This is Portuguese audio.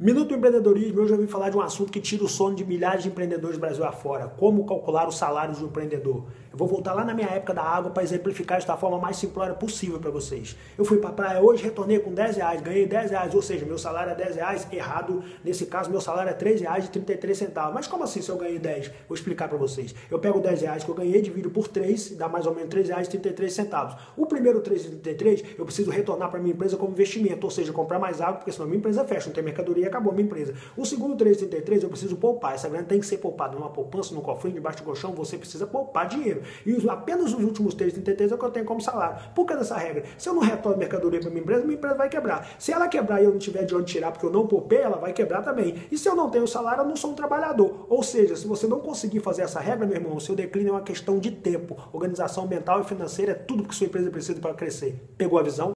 Minuto do Empreendedorismo, hoje eu vim falar de um assunto que tira o sono de milhares de empreendedores Brasil afora. Como calcular os salários do empreendedor. Eu vou voltar lá na minha época da água para exemplificar isso da forma mais simplória possível para vocês. Eu fui para a praia hoje, retornei com 10 reais, ganhei 10 reais, ou seja, meu salário é 10 reais, errado. Nesse caso, meu salário é 3 reais e 33 centavos. Mas como assim se eu ganhei 10? Vou explicar para vocês. Eu pego 10 reais que eu ganhei, divido por 3, dá mais ou menos 3 reais e 33 centavos. O primeiro 3,33 eu preciso retornar para minha empresa como investimento, ou seja, comprar mais água, porque senão minha empresa fecha, não tem mercadoria acabou minha empresa. O segundo 333 eu preciso poupar. Essa grana tem que ser poupada numa poupança, no cofrinho, debaixo do colchão, você precisa poupar dinheiro. E apenas os últimos 333 é o que eu tenho como salário. Por que dessa regra? Se eu não retorno mercadoria para minha empresa, minha empresa vai quebrar. Se ela quebrar e eu não tiver de onde tirar porque eu não poupei, ela vai quebrar também. E se eu não tenho salário, eu não sou um trabalhador. Ou seja, se você não conseguir fazer essa regra, meu irmão, o seu declínio é uma questão de tempo. Organização mental e financeira é tudo que sua empresa precisa para crescer. Pegou a visão?